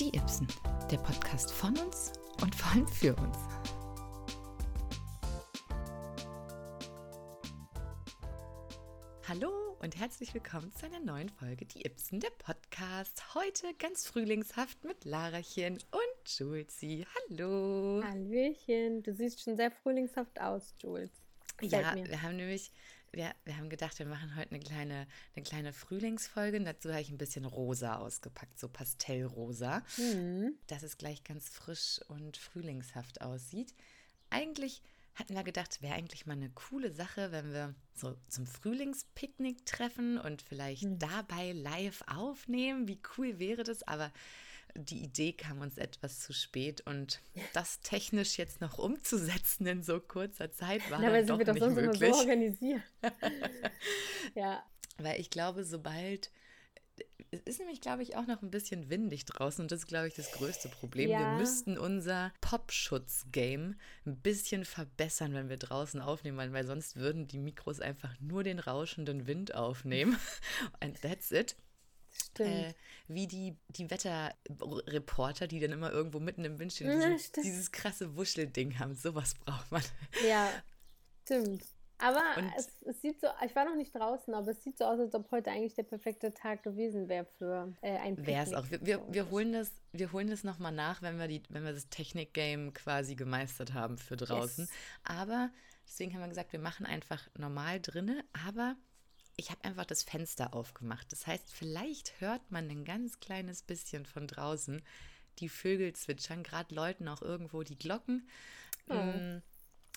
Die Ibsen, der Podcast von uns und vor allem für uns. Hallo und herzlich willkommen zu einer neuen Folge Die Ibsen, der Podcast. Heute ganz frühlingshaft mit Larachen und Julesi. Hallo. Hallöchen, du siehst schon sehr frühlingshaft aus, Jules. Ja, mir. wir haben nämlich wir, wir haben gedacht, wir machen heute eine kleine, eine kleine Frühlingsfolge. Und dazu habe ich ein bisschen rosa ausgepackt, so Pastellrosa, mhm. dass es gleich ganz frisch und frühlingshaft aussieht. Eigentlich hatten wir gedacht, wäre eigentlich mal eine coole Sache, wenn wir so zum Frühlingspicknick treffen und vielleicht mhm. dabei live aufnehmen. Wie cool wäre das? Aber die Idee kam uns etwas zu spät und das technisch jetzt noch umzusetzen in so kurzer Zeit war ja, dann doch nicht möglich. Immer so organisiert. ja. Weil ich glaube, sobald es ist nämlich, glaube ich, auch noch ein bisschen windig draußen und das ist, glaube ich, das größte Problem. Ja. Wir müssten unser Popschutz-Game ein bisschen verbessern, wenn wir draußen aufnehmen wollen, weil sonst würden die Mikros einfach nur den rauschenden Wind aufnehmen. And that's it. Äh, wie die, die Wetterreporter, die dann immer irgendwo mitten im Wind stehen ja, dieses, dieses krasse Wuschelding haben. Sowas braucht man. Ja, stimmt. Aber es, es, sieht so, ich war noch nicht draußen, aber es sieht so aus, als ob heute eigentlich der perfekte Tag gewesen wäre für äh, ein. Wäre es auch. Wir, wir, wir, holen das, wir holen das nochmal nach, wenn wir, die, wenn wir das Technik-Game quasi gemeistert haben für draußen. Yes. Aber deswegen haben wir gesagt, wir machen einfach normal drinne, aber ich habe einfach das Fenster aufgemacht. Das heißt, vielleicht hört man ein ganz kleines bisschen von draußen die Vögel zwitschern, gerade läuten auch irgendwo die Glocken. Oh. Mm,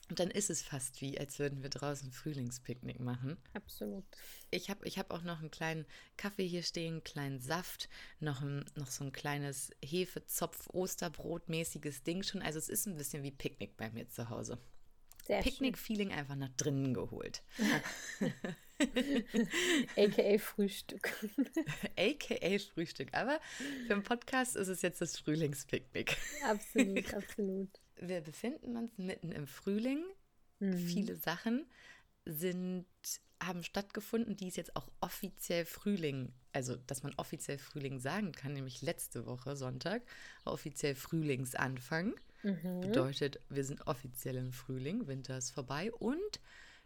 und dann ist es fast wie, als würden wir draußen Frühlingspicknick machen. Absolut. Ich habe ich hab auch noch einen kleinen Kaffee hier stehen, einen kleinen Saft, noch, ein, noch so ein kleines Hefezopf-Osterbrot-mäßiges Ding schon. Also es ist ein bisschen wie Picknick bei mir zu Hause. Picknick-Feeling einfach nach drinnen geholt. AKA Frühstück. AKA Frühstück. Aber für einen Podcast ist es jetzt das Frühlingspicknick. Absolut, absolut wir befinden uns mitten im Frühling. Mhm. Viele Sachen sind, haben stattgefunden, die ist jetzt auch offiziell Frühling, also dass man offiziell Frühling sagen kann, nämlich letzte Woche Sonntag, offiziell Frühlingsanfang. Mhm. Bedeutet, wir sind offiziell im Frühling, Winter ist vorbei und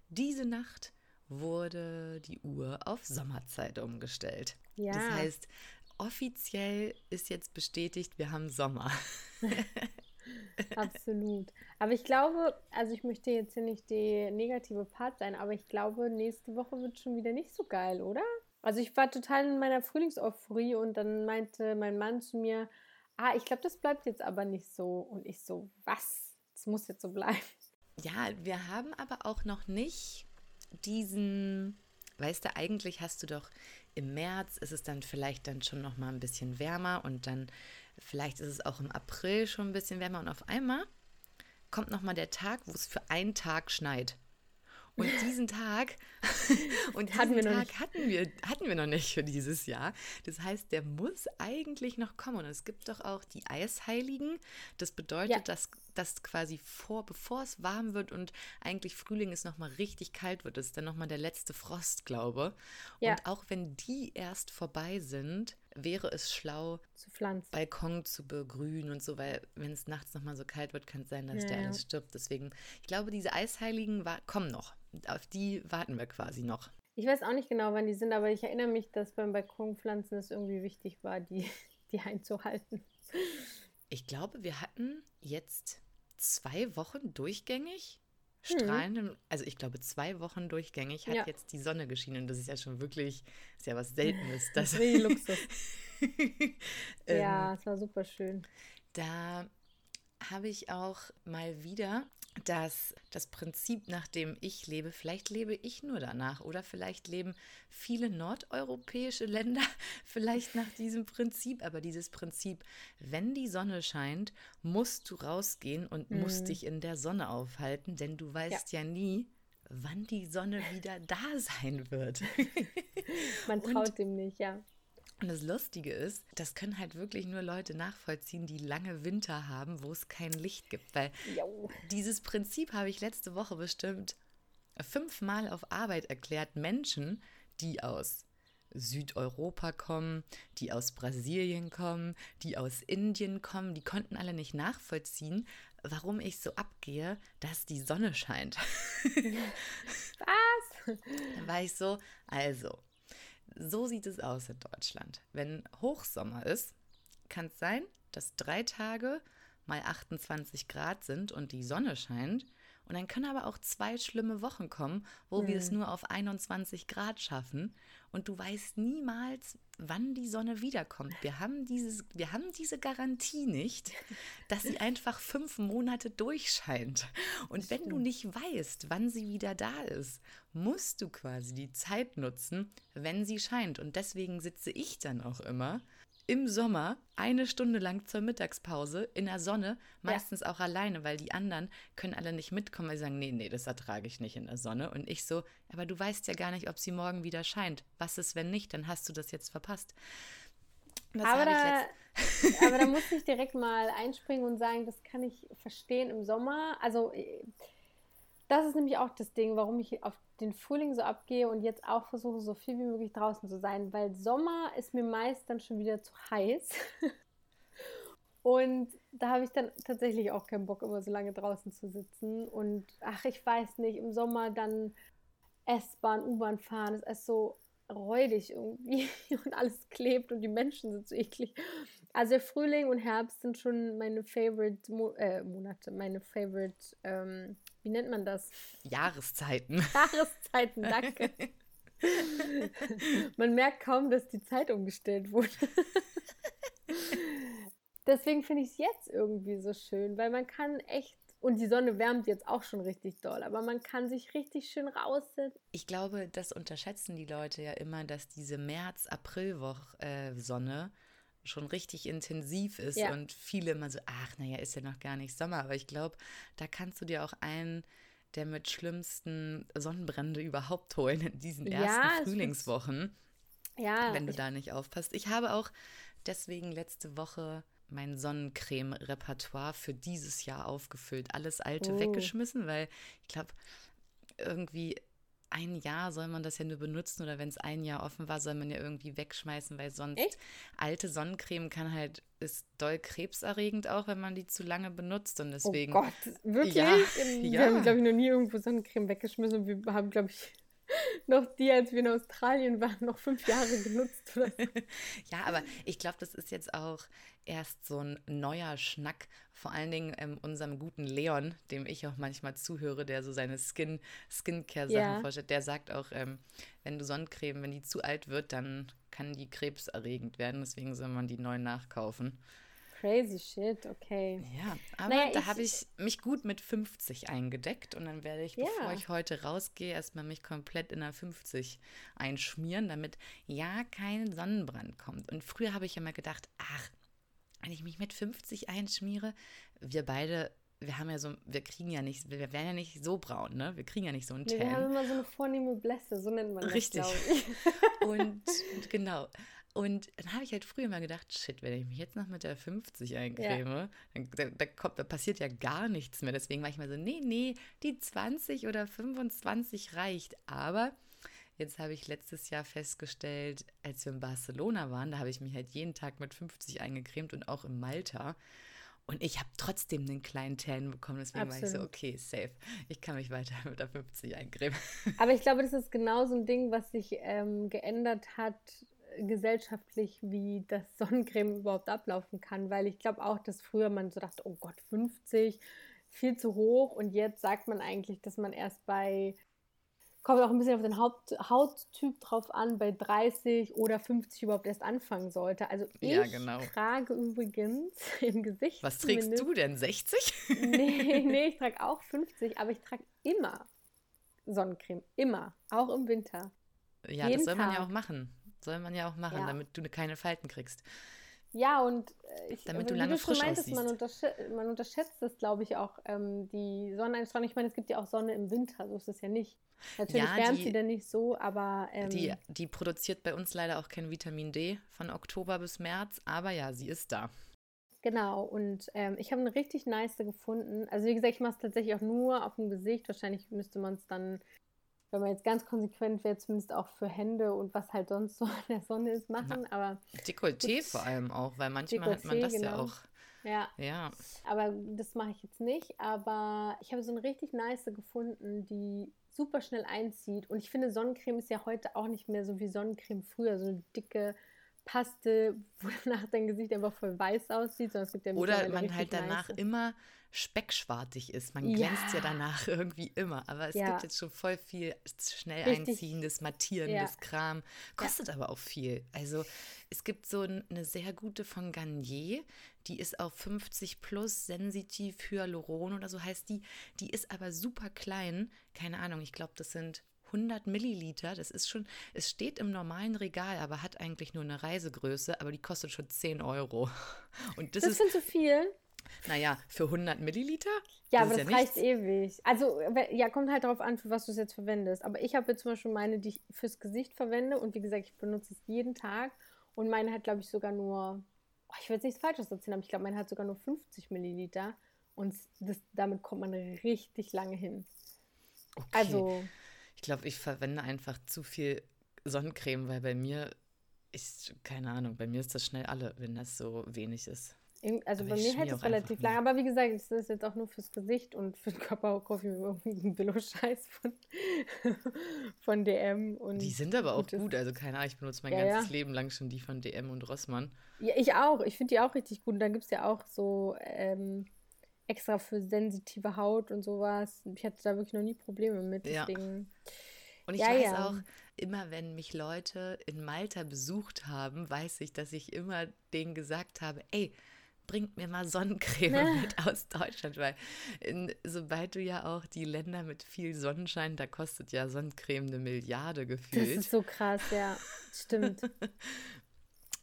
diese Nacht wurde die Uhr auf Sommerzeit umgestellt. Ja. Das heißt, offiziell ist jetzt bestätigt, wir haben Sommer. Absolut. Aber ich glaube, also ich möchte jetzt hier nicht die negative Part sein, aber ich glaube, nächste Woche wird schon wieder nicht so geil, oder? Also ich war total in meiner Frühlingseuphorie und dann meinte mein Mann zu mir, ah, ich glaube, das bleibt jetzt aber nicht so. Und ich so, was? Das muss jetzt so bleiben. Ja, wir haben aber auch noch nicht diesen weißt du, eigentlich hast du doch im März ist es dann vielleicht dann schon noch mal ein bisschen wärmer und dann vielleicht ist es auch im April schon ein bisschen wärmer und auf einmal kommt noch mal der Tag, wo es für einen Tag schneit. Und diesen Tag, und diesen hatten wir Tag hatten wir, hatten wir noch nicht für dieses Jahr. Das heißt, der muss eigentlich noch kommen. Und es gibt doch auch die Eisheiligen. Das bedeutet, ja. dass, dass quasi vor, bevor es warm wird und eigentlich Frühling ist, nochmal richtig kalt wird, das ist dann nochmal der letzte Frost, glaube. Ja. Und auch wenn die erst vorbei sind, wäre es schlau, zu pflanzen. Balkon zu begrünen und so, weil wenn es nachts nochmal so kalt wird, kann es sein, dass ja, der alles stirbt. Deswegen, ich glaube, diese Eisheiligen war, kommen noch. Auf die warten wir quasi noch. Ich weiß auch nicht genau, wann die sind, aber ich erinnere mich, dass beim Balkonpflanzen es irgendwie wichtig war, die, die einzuhalten. Ich glaube, wir hatten jetzt zwei Wochen durchgängig strahlendem, hm. also ich glaube, zwei Wochen durchgängig hat ja. jetzt die Sonne geschienen. Und das ist ja schon wirklich, ist ja was Seltenes. Das ist wirklich Luxus. ja, ähm, es war super schön. Da habe ich auch mal wieder dass das Prinzip, nach dem ich lebe, vielleicht lebe ich nur danach oder vielleicht leben viele nordeuropäische Länder vielleicht nach diesem Prinzip, aber dieses Prinzip, wenn die Sonne scheint, musst du rausgehen und mhm. musst dich in der Sonne aufhalten, denn du weißt ja, ja nie, wann die Sonne wieder da sein wird. Man traut und, dem nicht, ja. Und das Lustige ist, das können halt wirklich nur Leute nachvollziehen, die lange Winter haben, wo es kein Licht gibt. Weil jo. dieses Prinzip habe ich letzte Woche bestimmt fünfmal auf Arbeit erklärt. Menschen, die aus Südeuropa kommen, die aus Brasilien kommen, die aus Indien kommen, die konnten alle nicht nachvollziehen, warum ich so abgehe, dass die Sonne scheint. Was? Dann war ich so, also, so sieht es aus in Deutschland. Wenn Hochsommer ist, kann es sein, dass drei Tage mal 28 Grad sind und die Sonne scheint. Und dann können aber auch zwei schlimme Wochen kommen, wo hm. wir es hm. nur auf 21 Grad schaffen. Und du weißt niemals, wann die Sonne wiederkommt. Wir haben, dieses, wir haben diese Garantie nicht, dass sie einfach fünf Monate durchscheint. Und wenn du nicht weißt, wann sie wieder da ist, musst du quasi die Zeit nutzen, wenn sie scheint. Und deswegen sitze ich dann auch immer im Sommer eine Stunde lang zur Mittagspause in der Sonne, meistens ja. auch alleine, weil die anderen können alle nicht mitkommen, weil sie sagen, nee, nee, das ertrage ich nicht in der Sonne. Und ich so, aber du weißt ja gar nicht, ob sie morgen wieder scheint. Was ist, wenn nicht? Dann hast du das jetzt verpasst. aber da, aber da muss ich direkt mal einspringen und sagen, das kann ich verstehen im Sommer. Also das ist nämlich auch das Ding, warum ich auf den Frühling so abgehe und jetzt auch versuche, so viel wie möglich draußen zu sein, weil Sommer ist mir meist dann schon wieder zu heiß. und da habe ich dann tatsächlich auch keinen Bock, immer so lange draußen zu sitzen. Und ach, ich weiß nicht, im Sommer dann S-Bahn, U-Bahn fahren, ist erst so räudig irgendwie und alles klebt und die Menschen sind so eklig. Also Frühling und Herbst sind schon meine Favorite Mo äh, Monate, meine Favorite ähm, wie nennt man das? Jahreszeiten. Jahreszeiten, danke. man merkt kaum, dass die Zeit umgestellt wurde. Deswegen finde ich es jetzt irgendwie so schön, weil man kann echt und die Sonne wärmt jetzt auch schon richtig doll, aber man kann sich richtig schön raussetzen. Ich glaube, das unterschätzen die Leute ja immer, dass diese März-April-Sonne äh, schon richtig intensiv ist ja. und viele immer so, ach, naja, ist ja noch gar nicht Sommer. Aber ich glaube, da kannst du dir auch einen der mit schlimmsten Sonnenbrände überhaupt holen in diesen ersten ja, Frühlingswochen. Ja. Wenn du da nicht aufpasst. Ich habe auch deswegen letzte Woche mein Sonnencreme-Repertoire für dieses Jahr aufgefüllt. Alles alte oh. weggeschmissen, weil ich glaube, irgendwie ein Jahr soll man das ja nur benutzen oder wenn es ein Jahr offen war, soll man ja irgendwie wegschmeißen, weil sonst Echt? alte Sonnencreme kann halt, ist doll krebserregend auch, wenn man die zu lange benutzt und oh deswegen. Oh Gott, wirklich? Ja, wir ja. haben, glaube ich, noch nie irgendwo Sonnencreme weggeschmissen und wir haben, glaube ich, noch die, als wir in Australien waren, noch fünf Jahre genutzt. ja, aber ich glaube, das ist jetzt auch erst so ein neuer Schnack. Vor allen Dingen ähm, unserem guten Leon, dem ich auch manchmal zuhöre, der so seine Skin, Skincare-Sachen ja. vorstellt. Der sagt auch, ähm, wenn du Sonnencreme, wenn die zu alt wird, dann kann die krebserregend werden. Deswegen soll man die neu nachkaufen. Crazy shit, okay. Ja, aber naja, da habe ich mich gut mit 50 eingedeckt und dann werde ich, ja. bevor ich heute rausgehe, erstmal mich komplett in der 50 einschmieren, damit ja kein Sonnenbrand kommt. Und früher habe ich immer gedacht, ach, wenn ich mich mit 50 einschmiere, wir beide wir haben ja so, wir kriegen ja nicht, wir werden ja nicht so braun, ne? Wir kriegen ja nicht so einen Tan. Nee, wir haben immer so eine vornehme Blässe, so nennt man das, Richtig. und, und genau. Und dann habe ich halt früher mal gedacht, shit, wenn ich mich jetzt noch mit der 50 eincreme, ja. dann da, kommt, da passiert ja gar nichts mehr. Deswegen war ich mal so, nee, nee, die 20 oder 25 reicht. Aber jetzt habe ich letztes Jahr festgestellt, als wir in Barcelona waren, da habe ich mich halt jeden Tag mit 50 eingecremt und auch in Malta. Und ich habe trotzdem einen kleinen Tan bekommen. Deswegen Absolut. war ich so, okay, safe. Ich kann mich weiter mit der 50 eincremen. Aber ich glaube, das ist genau so ein Ding, was sich ähm, geändert hat gesellschaftlich, wie das Sonnencreme überhaupt ablaufen kann, weil ich glaube auch, dass früher man so dachte, oh Gott, 50, viel zu hoch und jetzt sagt man eigentlich, dass man erst bei, kommt auch ein bisschen auf den Haupt, Hauttyp drauf an, bei 30 oder 50 überhaupt erst anfangen sollte. Also ich ja, genau. trage übrigens im Gesicht. Was trägst du denn, 60? nee, nee, ich trage auch 50, aber ich trage immer Sonnencreme, immer, auch im Winter. Ja, Jeden das soll man Tag. ja auch machen. Soll man ja auch machen, ja. damit du ne, keine Falten kriegst. Ja, und äh, ich, damit du lange du frisch meintest, man, untersch man unterschätzt das, glaube ich, auch, ähm, die Sonneneinstrahlung. Ich meine, es gibt ja auch Sonne im Winter, so ist es ja nicht. Natürlich ja, wärmt die, sie dann nicht so, aber. Ähm, die, die produziert bei uns leider auch kein Vitamin D von Oktober bis März, aber ja, sie ist da. Genau, und ähm, ich habe eine richtig nice gefunden. Also, wie gesagt, ich mache es tatsächlich auch nur auf dem Gesicht. Wahrscheinlich müsste man es dann wenn man jetzt ganz konsequent wäre, zumindest auch für Hände und was halt sonst so in der Sonne ist, machen. Na, aber Dekolleté vor allem auch, weil manchmal Dekolleté, hat man das genau. ja auch. Ja. ja. Aber das mache ich jetzt nicht. Aber ich habe so eine richtig nice gefunden, die super schnell einzieht. Und ich finde, Sonnencreme ist ja heute auch nicht mehr so wie Sonnencreme früher, so eine dicke Paste, wo danach dein Gesicht einfach voll weiß aussieht. Sondern es gibt ja Oder man halt danach nice. immer speckschwartig ist. Man glänzt ja, ja danach irgendwie immer. Aber es ja. gibt jetzt schon voll viel schnell Richtig. einziehendes, mattierendes ja. Kram. Kostet aber auch viel. Also es gibt so eine sehr gute von Garnier, die ist auf 50 plus sensitiv Hyaluron oder so heißt die. Die ist aber super klein. Keine Ahnung, ich glaube, das sind 100 Milliliter. Das ist schon, es steht im normalen Regal, aber hat eigentlich nur eine Reisegröße, aber die kostet schon 10 Euro. Und das, das ist. Sind zu viel. Naja, für 100 Milliliter? Ja, das aber das ja reicht ewig. Also, ja, kommt halt darauf an, für was du es jetzt verwendest. Aber ich habe jetzt zum Beispiel meine, die ich fürs Gesicht verwende. Und wie gesagt, ich benutze es jeden Tag. Und meine hat, glaube ich, sogar nur, oh, ich will jetzt nichts Falsches erzählen, aber ich glaube, meine hat sogar nur 50 Milliliter. Und das, damit kommt man richtig lange hin. Okay. Also. Ich glaube, ich verwende einfach zu viel Sonnencreme, weil bei mir ist, keine Ahnung, bei mir ist das schnell alle, wenn das so wenig ist. Also aber bei mir hält es relativ lang. Aber wie gesagt, das ist jetzt auch nur fürs Gesicht und für den Körper kaufe ich mir irgendeinen Billo-Scheiß von, von DM. Und die sind aber auch gut. Also keine Ahnung, ich benutze mein ja, ganzes ja. Leben lang schon die von DM und Rossmann. Ja, ich auch. Ich finde die auch richtig gut. Und dann gibt es ja auch so ähm, extra für sensitive Haut und sowas. Ich hatte da wirklich noch nie Probleme mit. Deswegen. Ja. Und ich ja, weiß ja. auch, immer wenn mich Leute in Malta besucht haben, weiß ich, dass ich immer denen gesagt habe, ey, bringt mir mal Sonnencreme ja. mit aus Deutschland, weil in, sobald du ja auch die Länder mit viel Sonnenschein, da kostet ja Sonnencreme eine Milliarde gefühlt. Das ist so krass, ja, stimmt.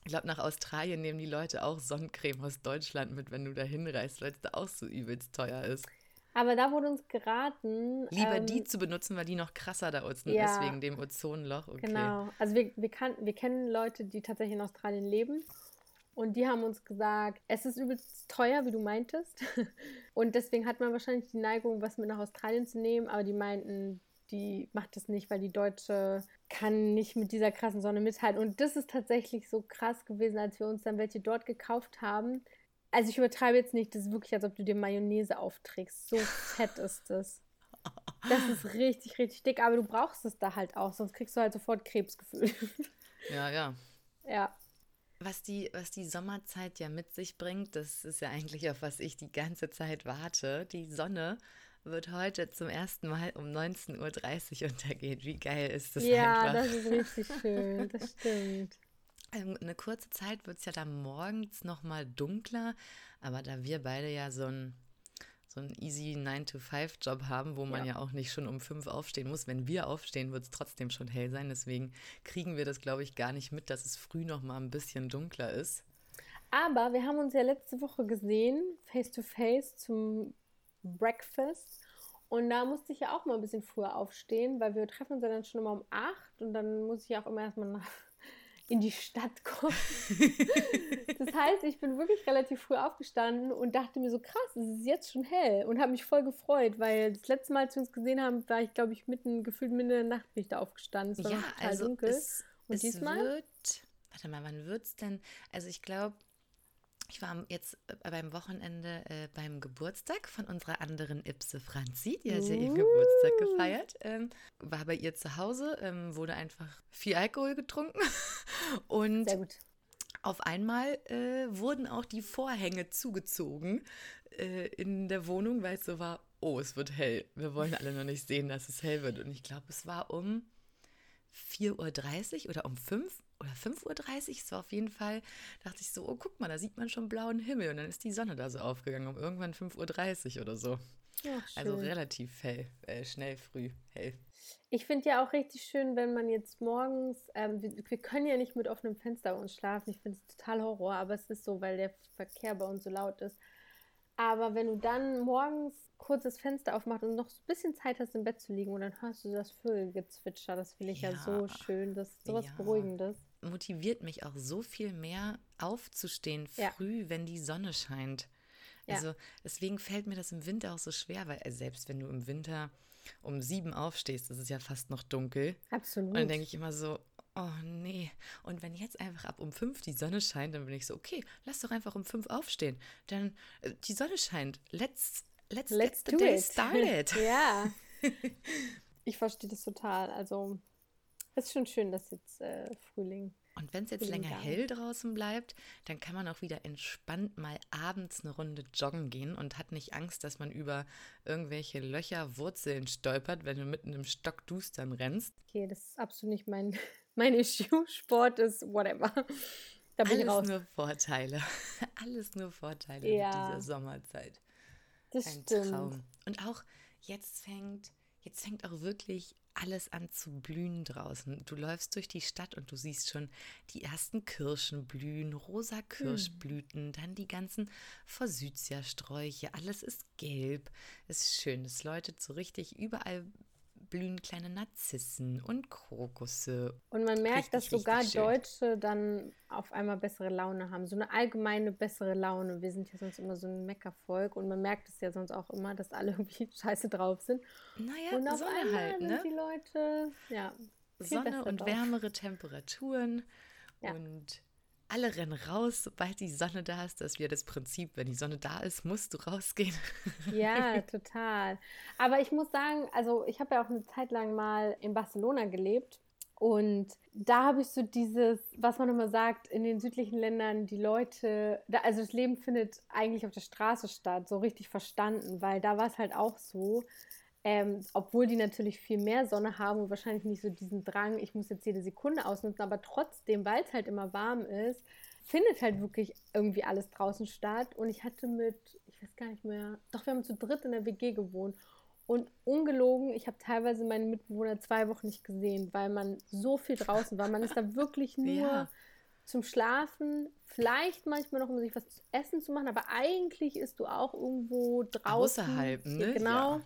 Ich glaube, nach Australien nehmen die Leute auch Sonnencreme aus Deutschland mit, wenn du da hinreist, weil es da auch so übelst teuer ist. Aber da wurde uns geraten. Lieber ähm, die zu benutzen, weil die noch krasser da unten ja, ist wegen dem Ozonloch. Okay. Genau. Also wir, wir, kann, wir kennen Leute, die tatsächlich in Australien leben und die haben uns gesagt, es ist übelst teuer, wie du meintest. Und deswegen hat man wahrscheinlich die Neigung, was mit nach Australien zu nehmen. Aber die meinten, die macht das nicht, weil die Deutsche kann nicht mit dieser krassen Sonne mithalten. Und das ist tatsächlich so krass gewesen, als wir uns dann welche dort gekauft haben. Also ich übertreibe jetzt nicht, das ist wirklich, als ob du dir Mayonnaise aufträgst. So fett ist das. Das ist richtig, richtig dick, aber du brauchst es da halt auch, sonst kriegst du halt sofort Krebsgefühl. Ja, ja. Ja. Was die, was die Sommerzeit ja mit sich bringt, das ist ja eigentlich auf was ich die ganze Zeit warte. Die Sonne wird heute zum ersten Mal um 19.30 Uhr untergehen. Wie geil ist das ja, einfach? Ja, das ist richtig schön, das stimmt. Ähm, eine kurze Zeit wird es ja dann morgens nochmal dunkler, aber da wir beide ja so ein so einen easy 9-to-5-Job haben, wo man ja. ja. auch nicht schon um 5 aufstehen muss. Wenn wir aufstehen, wird es trotzdem schon hell sein. Deswegen kriegen wir das, glaube ich, gar nicht mit, dass es früh noch mal ein bisschen dunkler ist. Aber wir haben uns ja letzte Woche gesehen, face-to-face -face zum Breakfast. Und da musste ich ja auch mal ein bisschen früher aufstehen, weil wir treffen uns ja dann schon immer um 8 und dann muss ich ja auch immer erstmal nach in die Stadt kommen. das heißt, ich bin wirklich relativ früh aufgestanden und dachte mir so, krass, es ist jetzt schon hell und habe mich voll gefreut, weil das letzte Mal, als wir uns gesehen haben, war ich, glaube ich, mitten, gefühlt mitten in der Nacht bin ich da aufgestanden. Es war ja, total also dunkel. Es, und es diesmal? Wird, warte mal, wann wird es denn? Also ich glaube, ich war jetzt äh, beim Wochenende äh, beim Geburtstag von unserer anderen Ipse Franzi. Die hat ja ihren Geburtstag gefeiert. Ähm, war bei ihr zu Hause, ähm, wurde einfach viel Alkohol getrunken. Und Sehr gut. auf einmal äh, wurden auch die Vorhänge zugezogen äh, in der Wohnung, weil es so war, oh, es wird hell. Wir wollen alle noch nicht sehen, dass es hell wird. Und ich glaube, es war um 4.30 Uhr oder um 5 oder 5.30 Uhr, es war auf jeden Fall, dachte ich so, oh, guck mal, da sieht man schon blauen Himmel und dann ist die Sonne da so aufgegangen, um irgendwann 5.30 Uhr oder so. Ja, also relativ hell, äh, schnell früh hell. Ich finde ja auch richtig schön, wenn man jetzt morgens, ähm, wir, wir, können ja nicht mit offenem Fenster bei uns schlafen. Ich finde es total Horror, aber es ist so, weil der Verkehr bei uns so laut ist. Aber wenn du dann morgens kurz das Fenster aufmachst und noch so ein bisschen Zeit hast, im Bett zu liegen und dann hörst du das Vögelgezwitscher, das finde ich ja, ja, so schön, das ist sowas ja. Beruhigendes. Motiviert mich auch so viel mehr aufzustehen früh, ja. wenn die Sonne scheint. Also deswegen fällt mir das im Winter auch so schwer, weil also selbst wenn du im Winter um sieben aufstehst, ist es ja fast noch dunkel. Absolut. Und dann denke ich immer so, oh nee. Und wenn jetzt einfach ab um fünf die Sonne scheint, dann bin ich so, okay, lass doch einfach um fünf aufstehen. Dann äh, die Sonne scheint. Let's, let's, let's get the day it. started. ja. Ich verstehe das total. Also, es ist schon schön, dass jetzt äh, Frühling und wenn es jetzt länger hell draußen bleibt, dann kann man auch wieder entspannt mal abends eine Runde joggen gehen und hat nicht Angst, dass man über irgendwelche Löcher, Wurzeln stolpert, wenn du mitten im Stockdustern rennst. Okay, das ist absolut nicht mein, mein Issue. Sport ist whatever. Da bin Alles ich raus. nur Vorteile. Alles nur Vorteile ja. mit dieser Sommerzeit. Das Ein stimmt. Traum. Und auch jetzt fängt, jetzt fängt auch wirklich alles an zu blühen draußen. Du läufst durch die Stadt und du siehst schon die ersten Kirschen blühen, rosa Kirschblüten, hm. dann die ganzen Forsythia-Sträuche, alles ist gelb. Es ist schön, es läutet so richtig überall blühen kleine Narzissen und Krokusse. Und man merkt, richtig, dass sogar Deutsche dann auf einmal bessere Laune haben. So eine allgemeine bessere Laune. Wir sind ja sonst immer so ein Meckervolk und man merkt es ja sonst auch immer, dass alle irgendwie scheiße drauf sind. Naja, und auf Sonne einmal halt, ne? sind die Leute, ja. Sonne und drauf. wärmere Temperaturen ja. und alle rennen raus, sobald die Sonne da ist. Das ist wieder das Prinzip, wenn die Sonne da ist, musst du rausgehen. Ja, total. Aber ich muss sagen, also ich habe ja auch eine Zeit lang mal in Barcelona gelebt. Und da habe ich so dieses, was man immer sagt, in den südlichen Ländern, die Leute, da, also das Leben findet eigentlich auf der Straße statt, so richtig verstanden, weil da war es halt auch so, ähm, obwohl die natürlich viel mehr Sonne haben und wahrscheinlich nicht so diesen Drang, ich muss jetzt jede Sekunde ausnutzen, aber trotzdem, weil es halt immer warm ist, findet halt wirklich irgendwie alles draußen statt. Und ich hatte mit, ich weiß gar nicht mehr, doch wir haben zu dritt in der WG gewohnt. Und ungelogen, ich habe teilweise meine Mitbewohner zwei Wochen nicht gesehen, weil man so viel draußen war. Man ist da wirklich nur ja. zum Schlafen, vielleicht manchmal noch, um sich was zu essen zu machen, aber eigentlich ist du auch irgendwo draußen. Außerhalb, ne? Genau. Ja.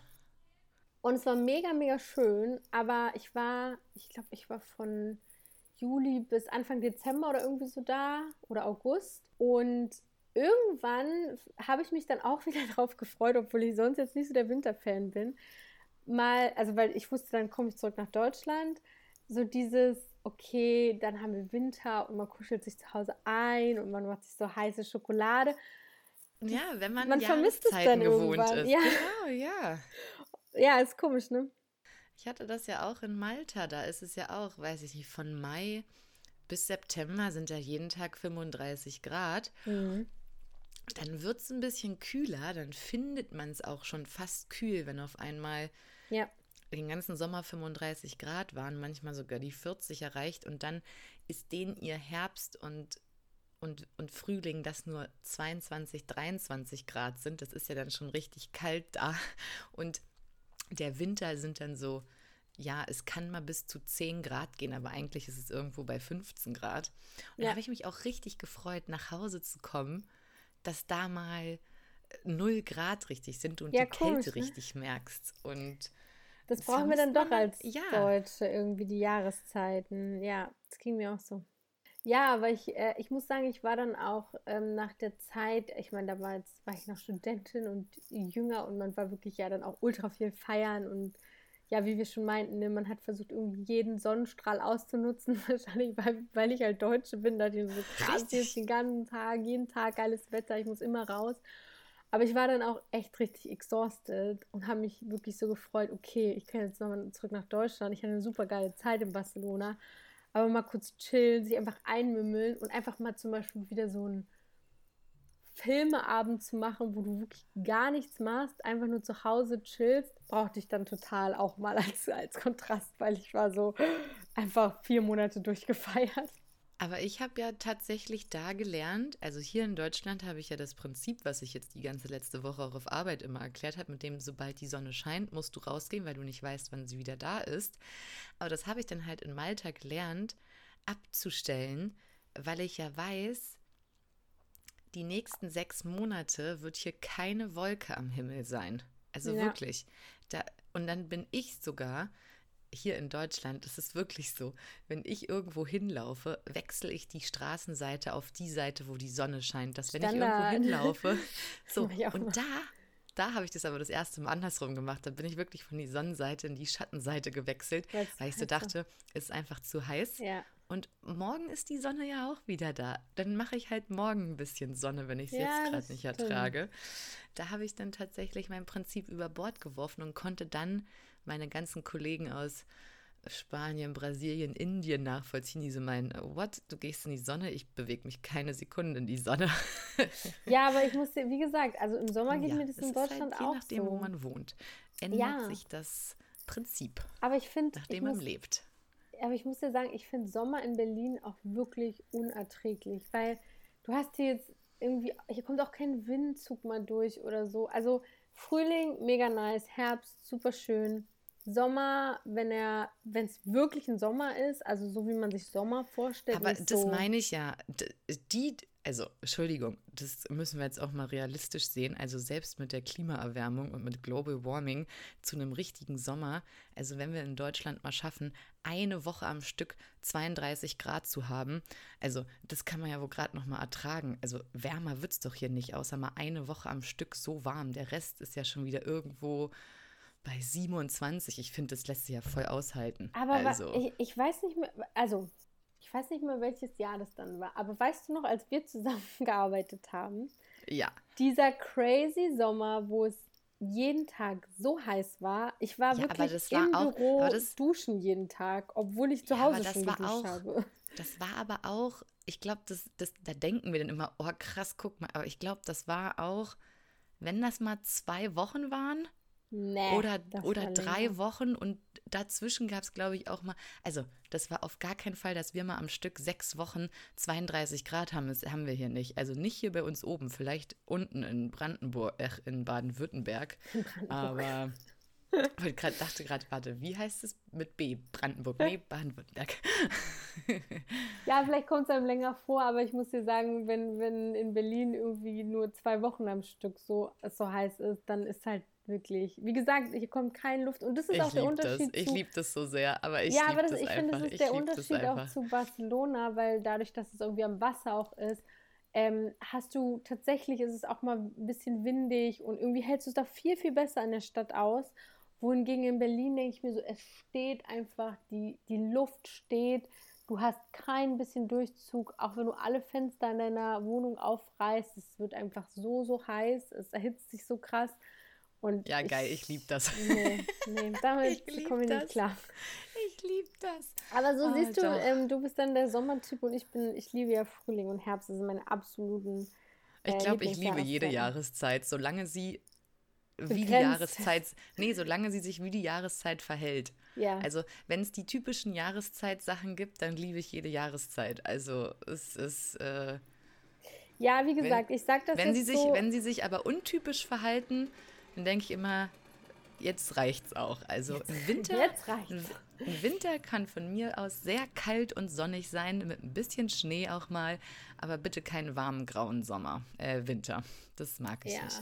Und es war mega, mega schön, aber ich war, ich glaube, ich war von Juli bis Anfang Dezember oder irgendwie so da oder August. Und irgendwann habe ich mich dann auch wieder drauf gefreut, obwohl ich sonst jetzt nicht so der Winterfan bin. Mal, also weil ich wusste, dann komme ich zurück nach Deutschland. So dieses, okay, dann haben wir Winter und man kuschelt sich zu Hause ein und man macht sich so heiße Schokolade. Ja, wenn man, man vermisst es dann gewohnt irgendwann. ist. Ja. Genau, ja. Ja, ist komisch, ne? Ich hatte das ja auch in Malta. Da ist es ja auch, weiß ich nicht, von Mai bis September sind ja jeden Tag 35 Grad. Mhm. Dann wird es ein bisschen kühler, dann findet man es auch schon fast kühl, wenn auf einmal ja. den ganzen Sommer 35 Grad waren, manchmal sogar die 40 erreicht und dann ist denen ihr Herbst und und, und Frühling, das nur 22, 23 Grad sind, das ist ja dann schon richtig kalt da. Und der Winter sind dann so, ja, es kann mal bis zu 10 Grad gehen, aber eigentlich ist es irgendwo bei 15 Grad. Und ja. da habe ich mich auch richtig gefreut, nach Hause zu kommen, dass da mal 0 äh, Grad richtig sind und ja, die komisch, Kälte ne? richtig merkst. Und das brauchen wir dann doch als ja. Deutsche, irgendwie die Jahreszeiten. Ja, das ging mir auch so. Ja, aber ich, äh, ich muss sagen, ich war dann auch ähm, nach der Zeit, ich meine, da war, jetzt, war ich noch Studentin und jünger und man war wirklich ja dann auch ultra viel feiern und ja, wie wir schon meinten, ne, man hat versucht, irgendwie jeden Sonnenstrahl auszunutzen, wahrscheinlich, weil, weil ich halt Deutsche bin, da die so krass ist den ganzen Tag, jeden Tag geiles Wetter, ich muss immer raus. Aber ich war dann auch echt richtig exhausted und habe mich wirklich so gefreut, okay, ich kann jetzt nochmal zurück nach Deutschland. Ich hatte eine super geile Zeit in Barcelona aber mal kurz chillen, sich einfach einmümmeln und einfach mal zum Beispiel wieder so einen Filmeabend zu machen, wo du wirklich gar nichts machst, einfach nur zu Hause chillst, brauchte ich dann total auch mal als, als Kontrast, weil ich war so einfach vier Monate durchgefeiert. Aber ich habe ja tatsächlich da gelernt, also hier in Deutschland habe ich ja das Prinzip, was ich jetzt die ganze letzte Woche auch auf Arbeit immer erklärt habe, mit dem, sobald die Sonne scheint, musst du rausgehen, weil du nicht weißt, wann sie wieder da ist. Aber das habe ich dann halt in Malta gelernt, abzustellen, weil ich ja weiß, die nächsten sechs Monate wird hier keine Wolke am Himmel sein. Also ja. wirklich. Da, und dann bin ich sogar hier in Deutschland ist es wirklich so, wenn ich irgendwo hinlaufe, wechsle ich die Straßenseite auf die Seite, wo die Sonne scheint. Dass wenn Standard. ich irgendwo hinlaufe, so und da da habe ich das aber das erste Mal andersrum gemacht. Da bin ich wirklich von die Sonnenseite in die Schattenseite gewechselt, Weil's weil ich so dachte, es ist einfach zu heiß. Ja. Und morgen ist die Sonne ja auch wieder da. Dann mache ich halt morgen ein bisschen Sonne, wenn ich es ja, jetzt gerade nicht ertrage. Da habe ich dann tatsächlich mein Prinzip über Bord geworfen und konnte dann meine ganzen Kollegen aus Spanien, Brasilien, Indien nachvollziehen, die so meinen, what, du gehst in die Sonne, ich bewege mich keine Sekunde in die Sonne. ja, aber ich muss dir, wie gesagt, also im Sommer geht ja, mir das in Deutschland halt, je auch Je nachdem, so. wo man wohnt, ändert ja. sich das Prinzip. Aber ich finde, nachdem man muss, lebt. Aber ich muss dir sagen, ich finde Sommer in Berlin auch wirklich unerträglich, weil du hast hier jetzt irgendwie, hier kommt auch kein Windzug mal durch oder so. Also Frühling, mega nice, Herbst, super schön. Sommer, wenn er, wenn es wirklich ein Sommer ist, also so wie man sich Sommer vorstellt. Aber das so meine ich ja. Die, also Entschuldigung, das müssen wir jetzt auch mal realistisch sehen. Also selbst mit der Klimaerwärmung und mit Global Warming zu einem richtigen Sommer, also wenn wir in Deutschland mal schaffen, eine Woche am Stück 32 Grad zu haben, also das kann man ja wohl gerade noch mal ertragen. Also wärmer wird es doch hier nicht, außer mal eine Woche am Stück so warm. Der Rest ist ja schon wieder irgendwo bei 27. Ich finde, das lässt sich ja voll aushalten. Aber also. ich, ich weiß nicht mehr, also ich weiß nicht mehr, welches Jahr das dann war. Aber weißt du noch, als wir zusammengearbeitet haben? Ja. Dieser crazy Sommer, wo es jeden Tag so heiß war. Ich war ja, wirklich im war auch, Büro das, duschen jeden Tag, obwohl ich zu Hause ja, schon geduscht auch, habe. Das war aber auch, ich glaube, das, das, da denken wir dann immer, oh krass, guck mal, aber ich glaube, das war auch, wenn das mal zwei Wochen waren, Nee, oder oder drei Wochen und dazwischen gab es, glaube ich, auch mal, also das war auf gar keinen Fall, dass wir mal am Stück sechs Wochen 32 Grad haben. Das haben wir hier nicht. Also nicht hier bei uns oben, vielleicht unten in Brandenburg, äh, in Baden-Württemberg. Aber ich grad, dachte gerade, warte, wie heißt es mit B? Brandenburg, nee, Baden-Württemberg. ja, vielleicht kommt es einem länger vor, aber ich muss dir sagen, wenn, wenn in Berlin irgendwie nur zwei Wochen am Stück so, so heiß ist, dann ist halt Wirklich. Wie gesagt, hier kommt keine Luft. Und das ist ich auch der Unterschied. Das. Ich liebe das so sehr, aber ich Ja, aber das, ich finde, das ist der Unterschied auch zu Barcelona, weil dadurch, dass es irgendwie am Wasser auch ist, ähm, hast du tatsächlich, ist es auch mal ein bisschen windig und irgendwie hältst du es da viel, viel besser in der Stadt aus. Wohingegen in Berlin denke ich mir so, es steht einfach, die, die Luft steht, du hast kein bisschen Durchzug, auch wenn du alle Fenster in deiner Wohnung aufreißt, es wird einfach so, so heiß, es erhitzt sich so krass. Und ja, geil, ich, liebe das. Nee, nee damit komme ich nicht klar. Ich liebe das. Aber so oh, siehst du, ähm, du bist dann der Sommertyp und ich bin, ich liebe ja Frühling und Herbst. Das sind meine absoluten. Äh, ich glaube, ich liebe jede Jahreszeit, solange sie wie die Jahreszeit, nee, solange sie sich wie die Jahreszeit verhält. Ja. Also, wenn es die typischen Jahreszeitsachen gibt, dann liebe ich jede Jahreszeit. Also, es ist. Äh, ja, wie gesagt, wenn, ich sag das wenn sie sich, so Wenn sie sich aber untypisch verhalten, dann denke ich immer, jetzt reicht's auch. Also im Winter, jetzt reicht's. Winter kann von mir aus sehr kalt und sonnig sein, mit ein bisschen Schnee auch mal, aber bitte keinen warmen grauen Sommer, äh, Winter. Das mag ich ja. nicht.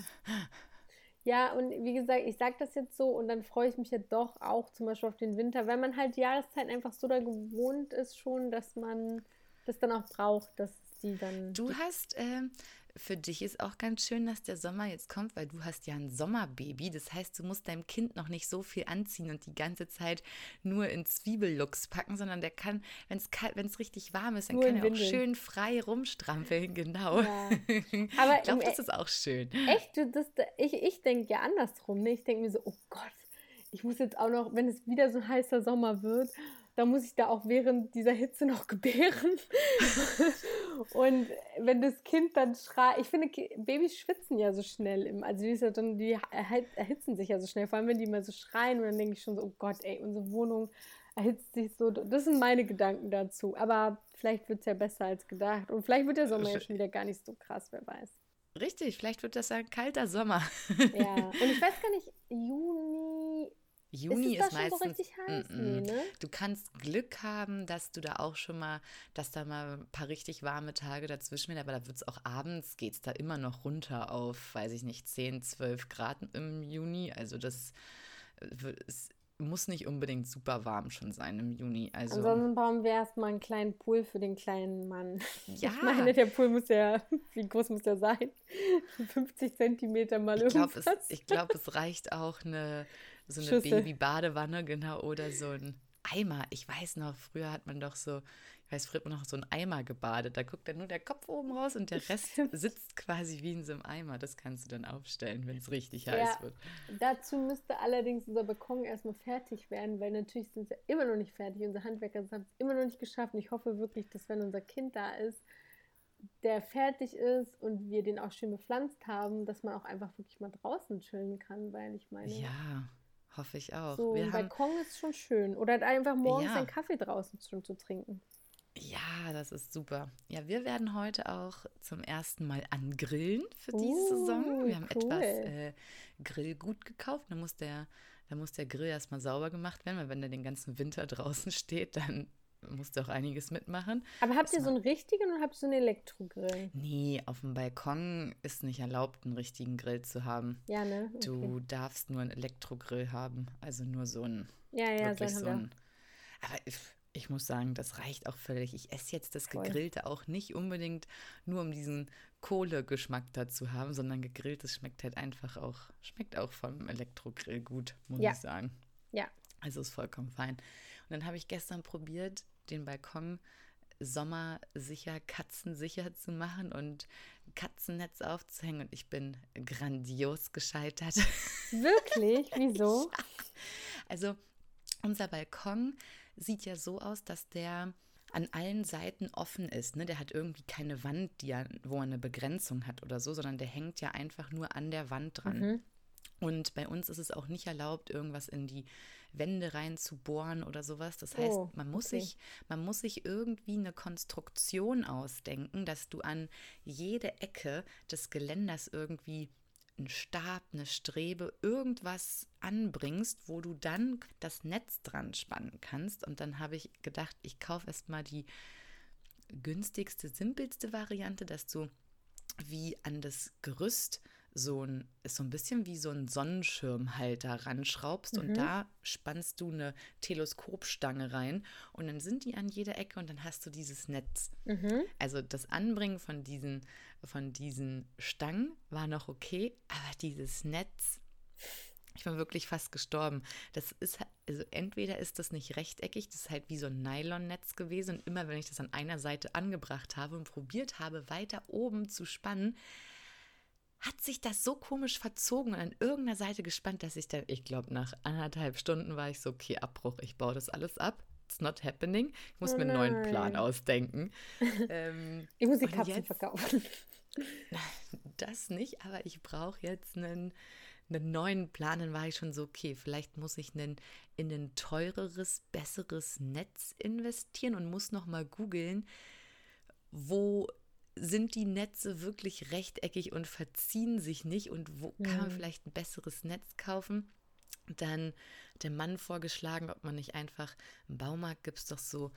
Ja, und wie gesagt, ich sage das jetzt so und dann freue ich mich ja doch auch zum Beispiel auf den Winter, weil man halt die Jahreszeit einfach so da gewohnt ist schon, dass man das dann auch braucht, dass die dann. Du hast, äh, für dich ist auch ganz schön, dass der Sommer jetzt kommt, weil du hast ja ein Sommerbaby. Das heißt, du musst deinem Kind noch nicht so viel anziehen und die ganze Zeit nur in Zwiebellooks packen, sondern der kann, wenn es wenn es richtig warm ist, dann nur kann er auch schön frei rumstrampeln, genau. Ja. Aber ich glaube, das ist auch schön. Echt? Das, ich ich denke ja andersrum. Ne? Ich denke mir so, oh Gott, ich muss jetzt auch noch, wenn es wieder so ein heißer Sommer wird, da muss ich da auch während dieser Hitze noch gebären. und wenn das Kind dann schreit, ich finde, Babys schwitzen ja so schnell, im, also die, ja dann, die erhitzen sich ja so schnell, vor allem wenn die mal so schreien und dann denke ich schon so, oh Gott, ey, unsere Wohnung erhitzt sich so. Das sind meine Gedanken dazu. Aber vielleicht wird es ja besser als gedacht. Und vielleicht wird der Sommer ja schon wieder gar nicht so krass, wer weiß. Richtig, vielleicht wird das ein kalter Sommer. ja, und ich weiß gar nicht, Juni, Juni ist, ist meistens. So richtig heiß? Mm -mm. Nee, ne? Du kannst Glück haben, dass du da auch schon mal, dass da mal ein paar richtig warme Tage dazwischen sind, aber da wird es auch abends, geht es da immer noch runter auf, weiß ich nicht, 10, 12 Grad im Juni. Also das äh, ist muss nicht unbedingt super warm schon sein im Juni. Also, Ansonsten bauen wir erstmal einen kleinen Pool für den kleinen Mann. Ja. Ich meine, der Pool muss ja, wie groß muss der sein? 50 Zentimeter mal ich glaub, irgendwas. Es, ich glaube, es reicht auch eine, so eine Baby-Badewanne, genau, oder so ein Eimer. Ich weiß noch, früher hat man doch so, ich weiß, früher hat man noch so einen Eimer gebadet. Da guckt dann nur der Kopf oben raus und der Rest sitzt quasi wie in so einem Eimer. Das kannst du dann aufstellen, wenn es richtig heiß ja, wird. Dazu müsste allerdings unser Balkon erstmal fertig werden, weil natürlich sind sie immer noch nicht fertig. Unsere Handwerker haben es immer noch nicht geschafft. Und ich hoffe wirklich, dass wenn unser Kind da ist, der fertig ist und wir den auch schön bepflanzt haben, dass man auch einfach wirklich mal draußen chillen kann, weil ich meine. Ja, hoffe ich auch. So ein Balkon ist schon schön. Oder halt einfach morgens ja. einen Kaffee draußen schon zu trinken. Ja, das ist super. Ja, wir werden heute auch zum ersten Mal angrillen für diese uh, Saison. Wir haben cool. etwas äh, Grillgut gekauft. Da muss der, da muss der Grill erstmal sauber gemacht werden, weil wenn der den ganzen Winter draußen steht, dann musst du auch einiges mitmachen. Aber habt ihr so einen richtigen oder habt ihr so einen Elektrogrill? Nee, auf dem Balkon ist nicht erlaubt, einen richtigen Grill zu haben. Ja, ne? Okay. Du darfst nur einen Elektrogrill haben, also nur so ein. Ja, ja, wirklich so ein. Aber ich muss sagen, das reicht auch völlig. Ich esse jetzt das Gegrillte auch nicht unbedingt nur um diesen Kohlegeschmack da zu haben, sondern gegrilltes schmeckt halt einfach auch, schmeckt auch vom Elektrogrill gut, muss ja. ich sagen. Ja. Also ist vollkommen fein. Und dann habe ich gestern probiert, den Balkon sommersicher, katzensicher zu machen und Katzennetz aufzuhängen und ich bin grandios gescheitert. Wirklich? Wieso? ja. Also unser Balkon sieht ja so aus, dass der an allen Seiten offen ist. Ne? Der hat irgendwie keine Wand, die er, wo er eine Begrenzung hat oder so, sondern der hängt ja einfach nur an der Wand dran. Mhm. Und bei uns ist es auch nicht erlaubt, irgendwas in die Wände rein zu bohren oder sowas. Das heißt, oh, man, muss okay. sich, man muss sich irgendwie eine Konstruktion ausdenken, dass du an jede Ecke des Geländers irgendwie einen Stab, eine Strebe, irgendwas anbringst, wo du dann das Netz dran spannen kannst. Und dann habe ich gedacht, ich kaufe erstmal die günstigste, simpelste Variante, dass du wie an das Gerüst so ein, ist so ein bisschen wie so ein Sonnenschirmhalter ranschraubst mhm. und da spannst du eine Teleskopstange rein und dann sind die an jeder Ecke und dann hast du dieses Netz. Mhm. Also das Anbringen von diesen von diesen Stangen war noch okay, aber dieses Netz, ich bin wirklich fast gestorben. Das ist, also entweder ist das nicht rechteckig, das ist halt wie so ein Nylonnetz gewesen und immer wenn ich das an einer Seite angebracht habe und probiert habe, weiter oben zu spannen, hat sich das so komisch verzogen und an irgendeiner Seite gespannt, dass ich dann, ich glaube, nach anderthalb Stunden war ich so, okay, Abbruch, ich baue das alles ab. It's not happening. Ich muss oh mir einen neuen Plan ausdenken. ähm, ich muss die Katzen jetzt, verkaufen. Das nicht, aber ich brauche jetzt einen, einen neuen Plan. Dann war ich schon so, okay, vielleicht muss ich einen, in ein teureres, besseres Netz investieren und muss noch mal googeln, wo sind die Netze wirklich rechteckig und verziehen sich nicht und wo kann man vielleicht ein besseres Netz kaufen? Dann der Mann vorgeschlagen, ob man nicht einfach im Baumarkt gibt es doch so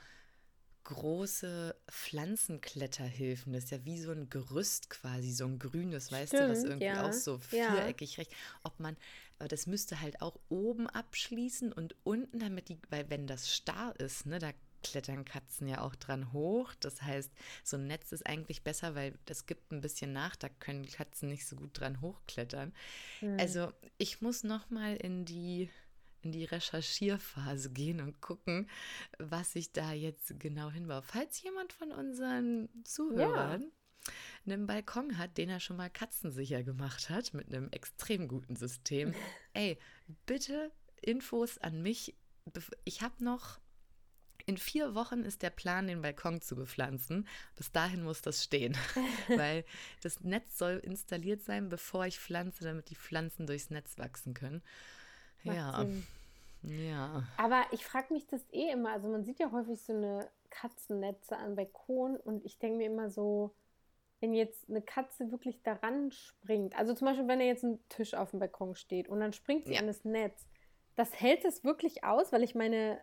große Pflanzenkletterhilfen. Das ist ja wie so ein Gerüst quasi, so ein grünes, weißt Stimmt, du, was irgendwie ja. auch so viereckig ja. recht. Ob man, aber das müsste halt auch oben abschließen und unten, damit die, weil wenn das starr ist, ne, da klettern Katzen ja auch dran hoch. Das heißt, so ein Netz ist eigentlich besser, weil das gibt ein bisschen nach, da können Katzen nicht so gut dran hochklettern. Mhm. Also ich muss noch mal in die in die Recherchierphase gehen und gucken, was ich da jetzt genau hinbaue. Falls jemand von unseren Zuhörern ja. einen Balkon hat, den er schon mal katzensicher gemacht hat, mit einem extrem guten System, ey, bitte Infos an mich. Ich habe noch in vier Wochen ist der Plan, den Balkon zu bepflanzen. Bis dahin muss das stehen, weil das Netz soll installiert sein, bevor ich pflanze, damit die Pflanzen durchs Netz wachsen können. Macht ja. Sinn. Ja. Aber ich frage mich das eh immer. Also man sieht ja häufig so eine Katzennetze an Balkon und ich denke mir immer so, wenn jetzt eine Katze wirklich daran springt, also zum Beispiel, wenn da jetzt ein Tisch auf dem Balkon steht und dann springt sie ja. an das Netz, das hält es wirklich aus, weil ich meine,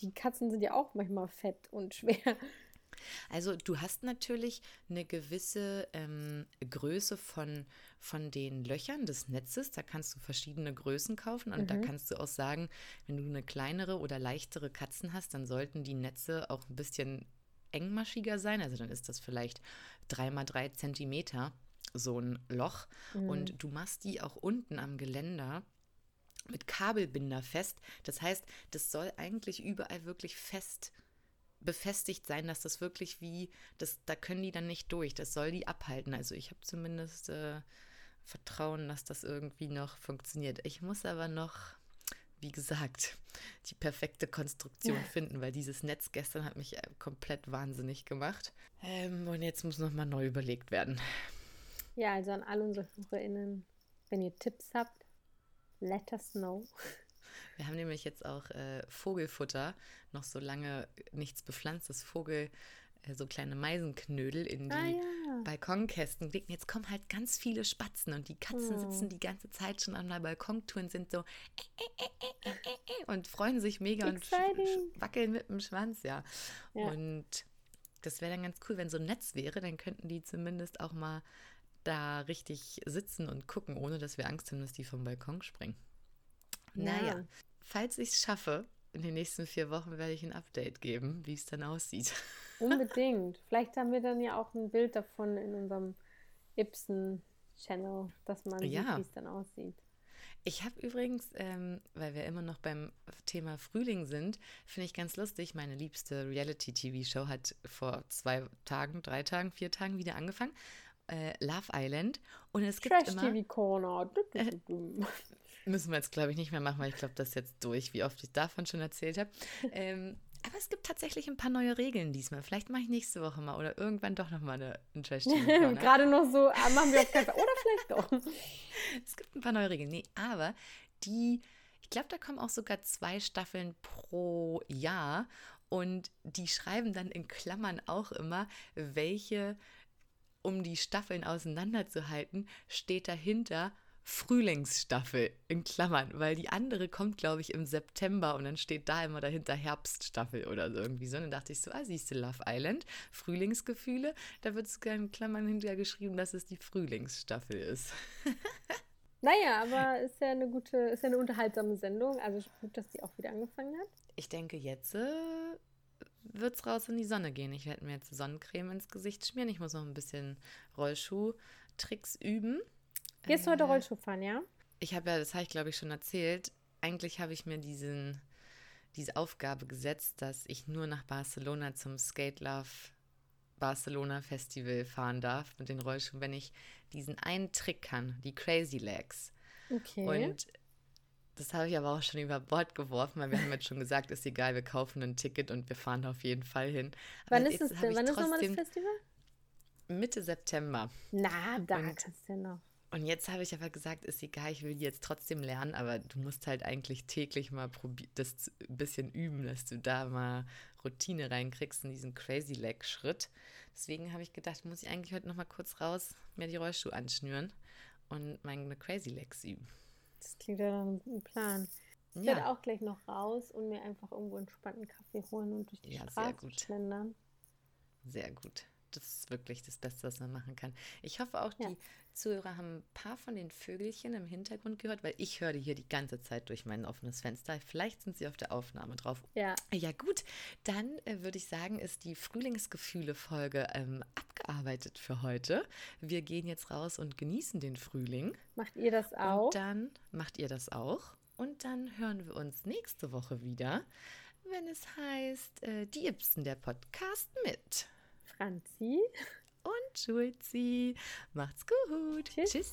die Katzen sind ja auch manchmal fett und schwer. Also du hast natürlich eine gewisse ähm, Größe von, von den Löchern des Netzes. Da kannst du verschiedene Größen kaufen und mhm. da kannst du auch sagen, wenn du eine kleinere oder leichtere Katzen hast, dann sollten die Netze auch ein bisschen engmaschiger sein. Also dann ist das vielleicht drei mal drei Zentimeter so ein Loch. Mhm. Und du machst die auch unten am Geländer mit Kabelbinder fest. Das heißt, das soll eigentlich überall wirklich fest befestigt sein, dass das wirklich wie, das, da können die dann nicht durch. Das soll die abhalten. Also ich habe zumindest äh, Vertrauen, dass das irgendwie noch funktioniert. Ich muss aber noch, wie gesagt, die perfekte Konstruktion finden, weil dieses Netz gestern hat mich äh, komplett wahnsinnig gemacht. Ähm, und jetzt muss nochmal neu überlegt werden. Ja, also an all unsere HörerInnen, wenn ihr Tipps habt, let us know. Wir haben nämlich jetzt auch äh, Vogelfutter, noch so lange nichts bepflanztes Vogel, äh, so kleine Meisenknödel in die ah, ja. Balkonkästen gelegt. Jetzt kommen halt ganz viele Spatzen und die Katzen oh. sitzen die ganze Zeit schon an der Balkontour und sind so äh, äh, äh, und freuen sich mega Exciting. und wackeln mit dem Schwanz, ja. ja. Und das wäre dann ganz cool, wenn so ein Netz wäre, dann könnten die zumindest auch mal da richtig sitzen und gucken, ohne dass wir Angst haben, dass die vom Balkon springen. Naja, falls ich es schaffe, in den nächsten vier Wochen werde ich ein Update geben, wie es dann aussieht. Unbedingt. Vielleicht haben wir dann ja auch ein Bild davon in unserem Ibsen-Channel, dass man ja. sieht, wie es dann aussieht. Ich habe übrigens, ähm, weil wir immer noch beim Thema Frühling sind, finde ich ganz lustig, meine liebste Reality-TV-Show hat vor zwei Tagen, drei Tagen, vier Tagen wieder angefangen. Äh, Love Island. Und es gibt Trash immer... TV Corner. Äh, Müssen wir jetzt, glaube ich, nicht mehr machen, weil ich glaube, das ist jetzt durch, wie oft ich davon schon erzählt habe. Ähm, aber es gibt tatsächlich ein paar neue Regeln diesmal. Vielleicht mache ich nächste Woche mal oder irgendwann doch nochmal eine, ein trash Gerade noch so, ah, machen wir auf keinen Fall. Oder vielleicht doch. es gibt ein paar neue Regeln. Nee, aber die, ich glaube, da kommen auch sogar zwei Staffeln pro Jahr. Und die schreiben dann in Klammern auch immer, welche, um die Staffeln auseinanderzuhalten, steht dahinter Frühlingsstaffel in Klammern, weil die andere kommt, glaube ich, im September und dann steht da immer dahinter Herbststaffel oder so irgendwie so. Und dann dachte ich so, ah, siehst du Love Island, Frühlingsgefühle, da wird es in Klammern hinterher geschrieben, dass es die Frühlingsstaffel ist. naja, aber ist ja eine gute, ist ja eine unterhaltsame Sendung. Also gut, dass die auch wieder angefangen hat. Ich denke, jetzt äh, wird es raus in die Sonne gehen. Ich werde mir jetzt Sonnencreme ins Gesicht schmieren. Ich muss noch ein bisschen Rollschuh-Tricks üben. Gehst du heute äh, Rollschuh fahren, ja? Ich habe ja, das habe ich glaube ich schon erzählt. Eigentlich habe ich mir diesen, diese Aufgabe gesetzt, dass ich nur nach Barcelona zum Skate Love Barcelona Festival fahren darf mit den Rollschuhen, wenn ich diesen einen Trick kann, die Crazy Legs. Okay. Und das habe ich aber auch schon über Bord geworfen, weil wir haben jetzt schon gesagt, ist egal, wir kaufen ein Ticket und wir fahren auf jeden Fall hin. Wann aber ist es denn? Wann ist nochmal das Festival? Mitte September. Na, da und kannst du ja noch. Und jetzt habe ich aber gesagt, ist egal, ich will die jetzt trotzdem lernen, aber du musst halt eigentlich täglich mal das bisschen üben, dass du da mal Routine reinkriegst in diesen Crazy Leg Schritt. Deswegen habe ich gedacht, muss ich eigentlich heute noch mal kurz raus, mir die Rollschuhe anschnüren und meine Crazy Legs üben. Das klingt ja dann ein Plan. Ich ja. werde auch gleich noch raus und mir einfach irgendwo einen spannenden Kaffee holen und durch die ja, Straße schlendern. Sehr gut das ist wirklich das Beste, was man machen kann. Ich hoffe auch, ja. die Zuhörer haben ein paar von den Vögelchen im Hintergrund gehört, weil ich höre die hier die ganze Zeit durch mein offenes Fenster. Vielleicht sind sie auf der Aufnahme drauf. Ja. Ja, gut. Dann äh, würde ich sagen, ist die Frühlingsgefühle-Folge ähm, abgearbeitet für heute. Wir gehen jetzt raus und genießen den Frühling. Macht ihr das auch? Und dann macht ihr das auch. Und dann hören wir uns nächste Woche wieder, wenn es heißt, äh, die Ibsen, der Podcast mit. Franzi. Und Schulzi. Macht's gut. Tschüss, Tschüss